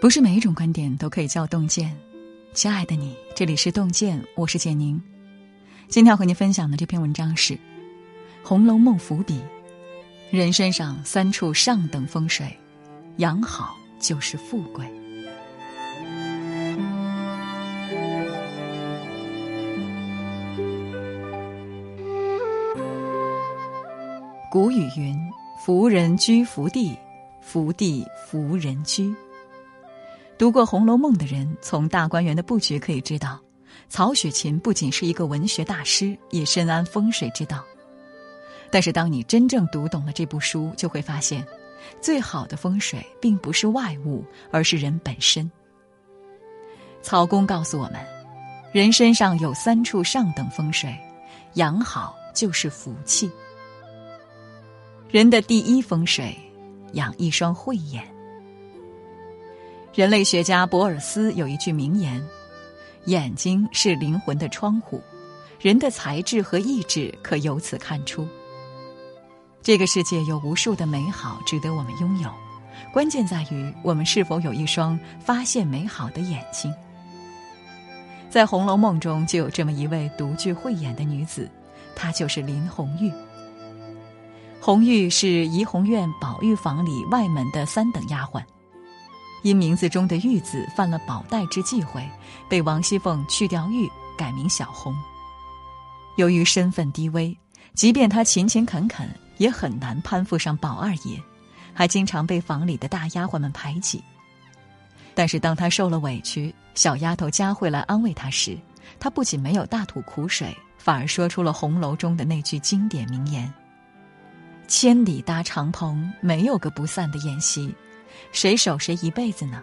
不是每一种观点都可以叫洞见，亲爱的你，这里是洞见，我是简宁。今天要和您分享的这篇文章是《红楼梦》伏笔：人身上三处上等风水，养好就是富贵。古语云：“福人居福地，福地福人居。”读过《红楼梦》的人，从大观园的布局可以知道，曹雪芹不仅是一个文学大师，也深谙风水之道。但是，当你真正读懂了这部书，就会发现，最好的风水并不是外物，而是人本身。曹公告诉我们，人身上有三处上等风水，养好就是福气。人的第一风水，养一双慧眼。人类学家博尔斯有一句名言：“眼睛是灵魂的窗户，人的才智和意志可由此看出。”这个世界有无数的美好值得我们拥有，关键在于我们是否有一双发现美好的眼睛。在《红楼梦》中就有这么一位独具慧眼的女子，她就是林红玉。红玉是怡红院宝玉房里外门的三等丫鬟。因名字中的“玉”字犯了宝黛之忌讳，被王熙凤去掉“玉”，改名小红。由于身份低微，即便她勤勤恳恳，也很难攀附上宝二爷，还经常被房里的大丫鬟们排挤。但是当她受了委屈，小丫头佳慧来安慰她时，她不仅没有大吐苦水，反而说出了红楼中的那句经典名言：“千里搭长棚，没有个不散的宴席。”谁守谁一辈子呢？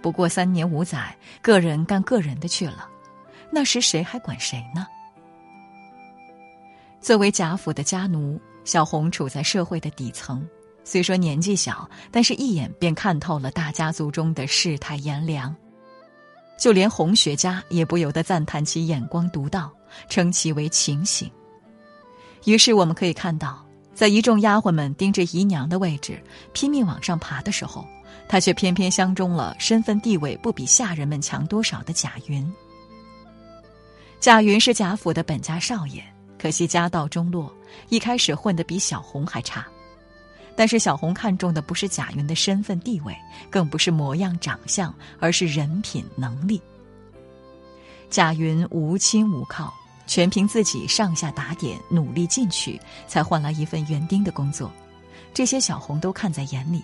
不过三年五载，个人干个人的去了。那时谁还管谁呢？作为贾府的家奴，小红处在社会的底层。虽说年纪小，但是一眼便看透了大家族中的世态炎凉。就连红学家也不由得赞叹其眼光独到，称其为晴醒。于是我们可以看到。在一众丫鬟们盯着姨娘的位置拼命往上爬的时候，她却偏偏相中了身份地位不比下人们强多少的贾云。贾云是贾府的本家少爷，可惜家道中落，一开始混得比小红还差。但是小红看中的不是贾云的身份地位，更不是模样长相，而是人品能力。贾云无亲无靠。全凭自己上下打点、努力进取，才换来一份园丁的工作。这些小红都看在眼里。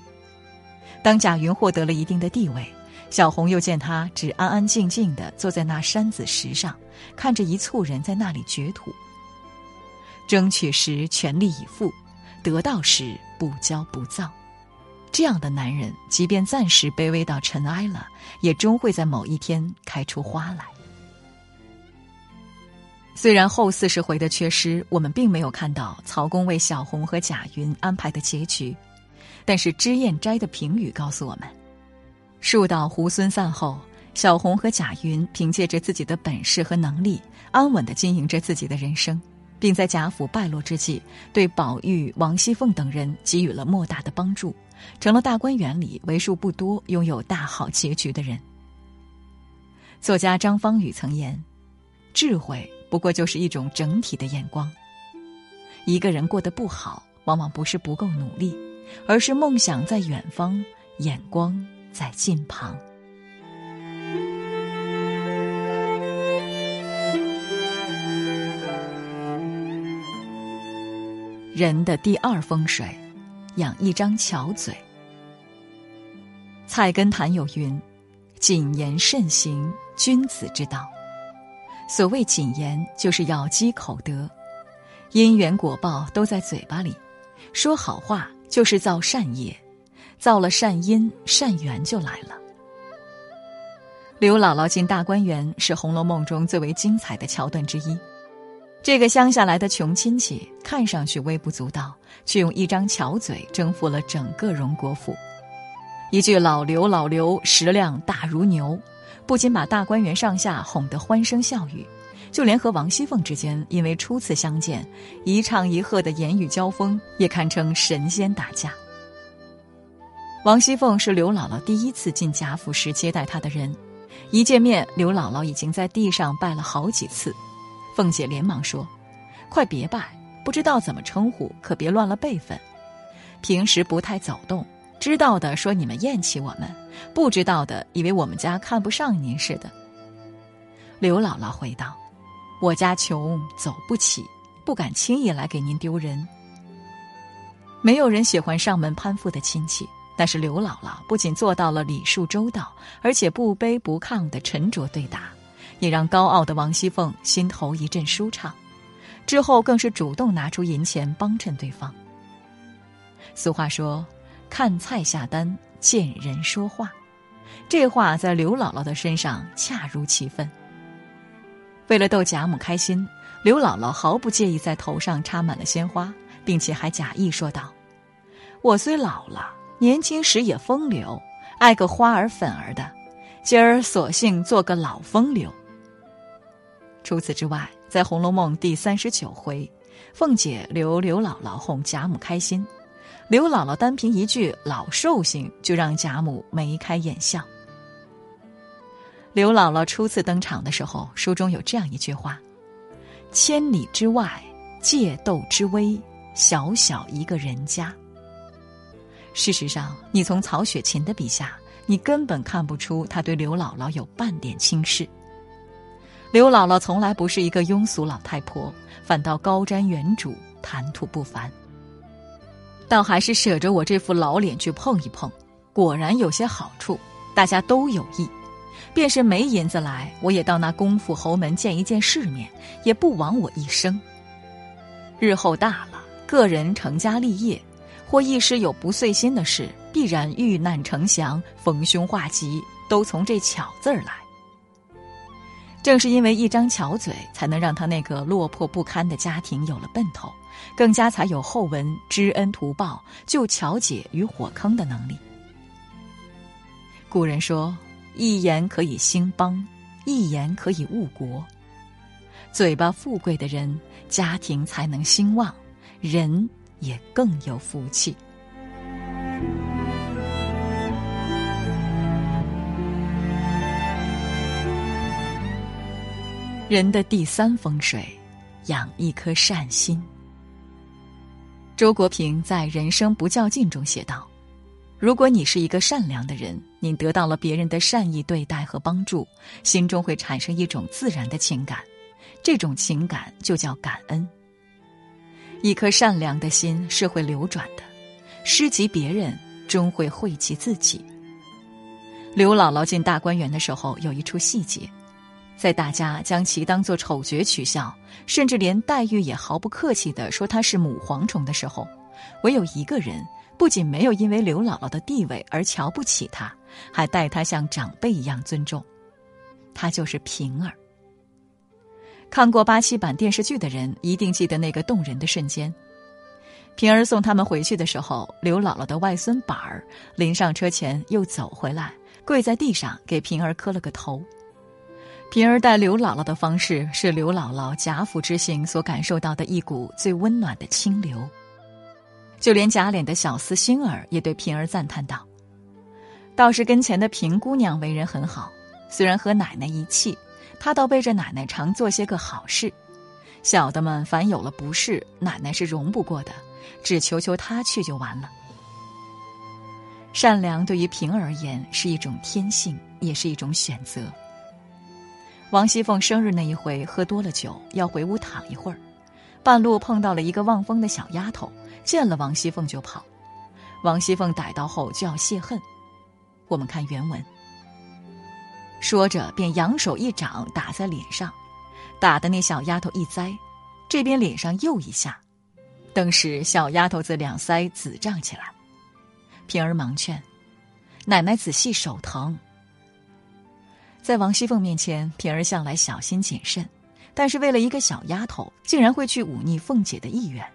当贾云获得了一定的地位，小红又见他只安安静静的坐在那山子石上，看着一簇人在那里掘土。争取时全力以赴，得到时不骄不躁。这样的男人，即便暂时卑微到尘埃了，也终会在某一天开出花来。虽然后四十回的缺失，我们并没有看到曹公为小红和贾云安排的结局，但是脂砚斋的评语告诉我们：树倒猢狲散后，小红和贾云凭借着自己的本事和能力，安稳的经营着自己的人生，并在贾府败落之际，对宝玉、王熙凤等人给予了莫大的帮助，成了大观园里为数不多拥有大好结局的人。作家张方宇曾言：“智慧。”不过就是一种整体的眼光。一个人过得不好，往往不是不够努力，而是梦想在远方，眼光在近旁。人的第二风水，养一张巧嘴。菜根谭有云：“谨言慎行，君子之道。”所谓谨言，就是要积口德，因缘果报都在嘴巴里。说好话就是造善业，造了善因，善缘就来了。刘姥姥进大观园是《红楼梦》中最为精彩的桥段之一。这个乡下来的穷亲戚，看上去微不足道，却用一张巧嘴征服了整个荣国府。一句“老刘，老刘，食量大如牛”。不仅把大观园上下哄得欢声笑语，就连和王熙凤之间因为初次相见，一唱一和的言语交锋，也堪称神仙打架。王熙凤是刘姥姥第一次进贾府时接待她的人，一见面，刘姥姥已经在地上拜了好几次。凤姐连忙说：“快别拜，不知道怎么称呼，可别乱了辈分。平时不太走动，知道的说你们厌弃我们，不知道的以为我们家看不上您似的。”刘姥姥回道。我家穷，走不起，不敢轻易来给您丢人。没有人喜欢上门攀附的亲戚，但是刘姥姥不仅做到了礼数周到，而且不卑不亢的沉着对答，也让高傲的王熙凤心头一阵舒畅。之后更是主动拿出银钱帮衬对方。俗话说：“看菜下单，见人说话。”这话在刘姥姥的身上恰如其分。为了逗贾母开心，刘姥姥毫不介意在头上插满了鲜花，并且还假意说道：“我虽老了，年轻时也风流，爱个花儿粉儿的，今儿索性做个老风流。”除此之外，在《红楼梦》第三十九回，凤姐留刘姥姥哄贾母开心，刘姥姥单凭一句“老寿星”就让贾母眉开眼笑。刘姥姥初次登场的时候，书中有这样一句话：“千里之外，借斗之危，小小一个人家。”事实上，你从曹雪芹的笔下，你根本看不出他对刘姥姥有半点轻视。刘姥姥从来不是一个庸俗老太婆，反倒高瞻远瞩，谈吐不凡。倒还是舍着我这副老脸去碰一碰，果然有些好处，大家都有益。便是没银子来，我也到那公府侯门见一见世面，也不枉我一生。日后大了，个人成家立业，或一时有不遂心的事，必然遇难成祥、逢凶化吉，都从这巧字儿来。正是因为一张巧嘴，才能让他那个落魄不堪的家庭有了奔头，更加才有后文知恩图报、救乔姐于火坑的能力。古人说。一言可以兴邦，一言可以误国。嘴巴富贵的人，家庭才能兴旺，人也更有福气。人的第三风水，养一颗善心。周国平在《人生不较劲》中写道。如果你是一个善良的人，你得到了别人的善意对待和帮助，心中会产生一种自然的情感，这种情感就叫感恩。一颗善良的心是会流转的，施及别人终会惠及自己。刘姥姥进大观园的时候，有一处细节，在大家将其当作丑角取笑，甚至连黛玉也毫不客气地说她是母蝗虫的时候，唯有一个人。不仅没有因为刘姥姥的地位而瞧不起她，还待她像长辈一样尊重。她就是平儿。看过八七版电视剧的人一定记得那个动人的瞬间。平儿送他们回去的时候，刘姥姥的外孙板儿临上车前又走回来，跪在地上给平儿磕了个头。平儿待刘姥姥的方式，是刘姥姥贾府之行所感受到的一股最温暖的清流。就连贾琏的小厮星儿也对平儿赞叹道：“道士跟前的平姑娘为人很好，虽然和奶奶一气，她倒背着奶奶常做些个好事。小的们凡有了不是，奶奶是容不过的，只求求她去就完了。善良对于平儿而言是一种天性，也是一种选择。王熙凤生日那一回喝多了酒，要回屋躺一会儿，半路碰到了一个望风的小丫头。”见了王熙凤就跑，王熙凤逮到后就要泄恨。我们看原文，说着便扬手一掌打在脸上，打的那小丫头一栽，这边脸上又一下，顿时小丫头子两腮紫胀起来。平儿忙劝：“奶奶仔细手疼。”在王熙凤面前，平儿向来小心谨慎，但是为了一个小丫头，竟然会去忤逆凤姐的意愿。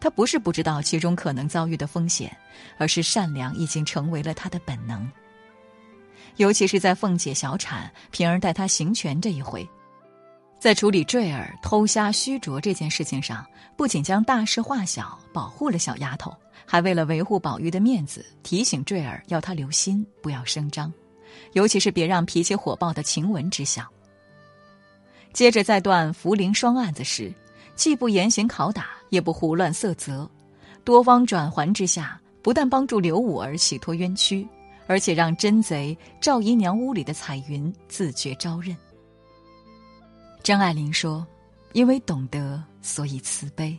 她不是不知道其中可能遭遇的风险，而是善良已经成为了她的本能。尤其是在凤姐小产，平儿带她行权这一回，在处理坠儿偷虾虚着这件事情上，不仅将大事化小，保护了小丫头，还为了维护宝玉的面子，提醒坠儿要她留心，不要声张，尤其是别让脾气火爆的晴雯知晓。接着在断茯苓霜案子时，既不严刑拷打，也不胡乱色责，多方转圜之下，不但帮助刘武儿洗脱冤屈，而且让真贼赵姨娘屋里的彩云自觉招认。张爱玲说：“因为懂得，所以慈悲。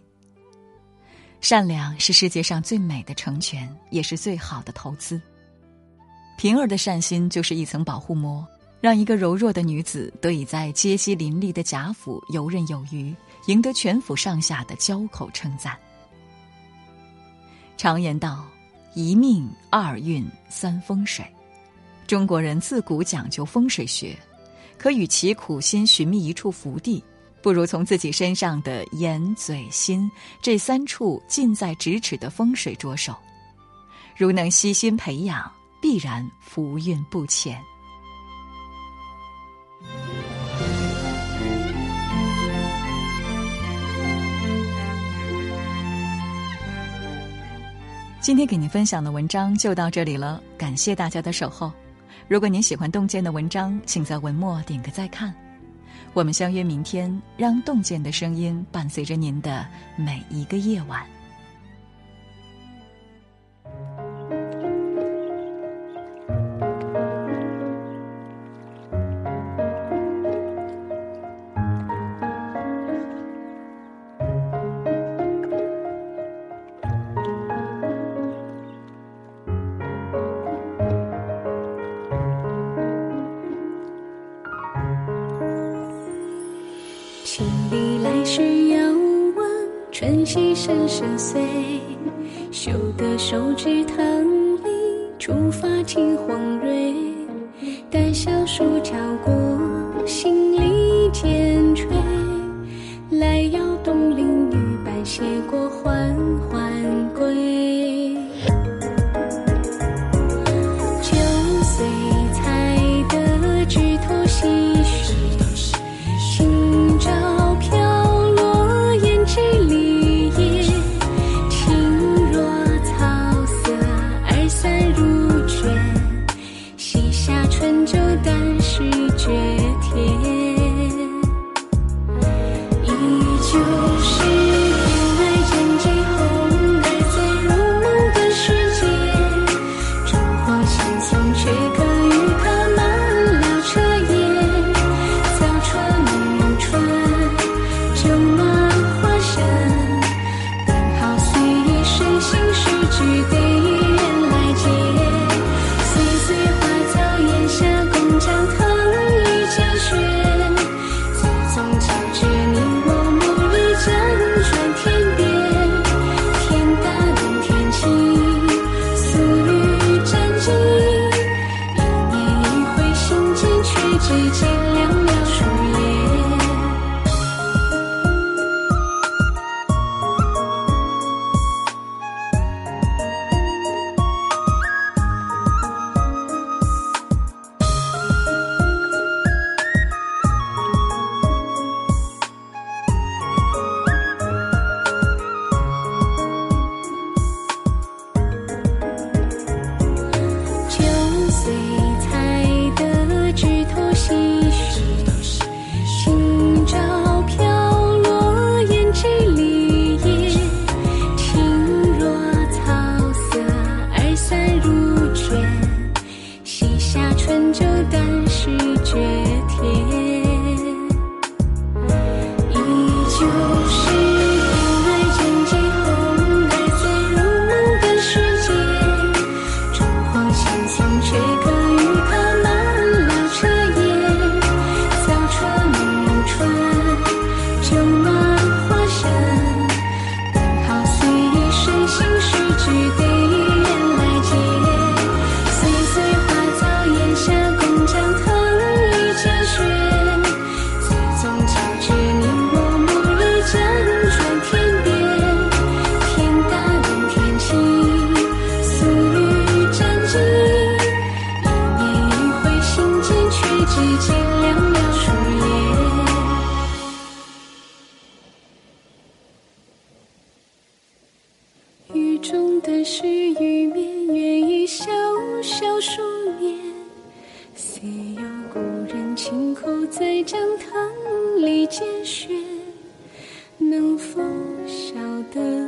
善良是世界上最美的成全，也是最好的投资。平儿的善心就是一层保护膜。”让一个柔弱的女子得以在阶级林立的贾府游刃有余，赢得全府上下的交口称赞。常言道：“一命二运三风水。”中国人自古讲究风水学，可与其苦心寻觅一处福地，不如从自己身上的眼、嘴、心这三处近在咫尺的风水着手。如能悉心培养，必然福运不浅。今天给您分享的文章就到这里了，感谢大家的守候。如果您喜欢洞见的文章，请在文末点个再看。我们相约明天，让洞见的声音伴随着您的每一个夜晚。声声碎，嗅得手指棠梨，初发青黄蕊。待小树敲过，心里渐垂。来邀东邻有故人轻口在讲堂里见雪，能否晓得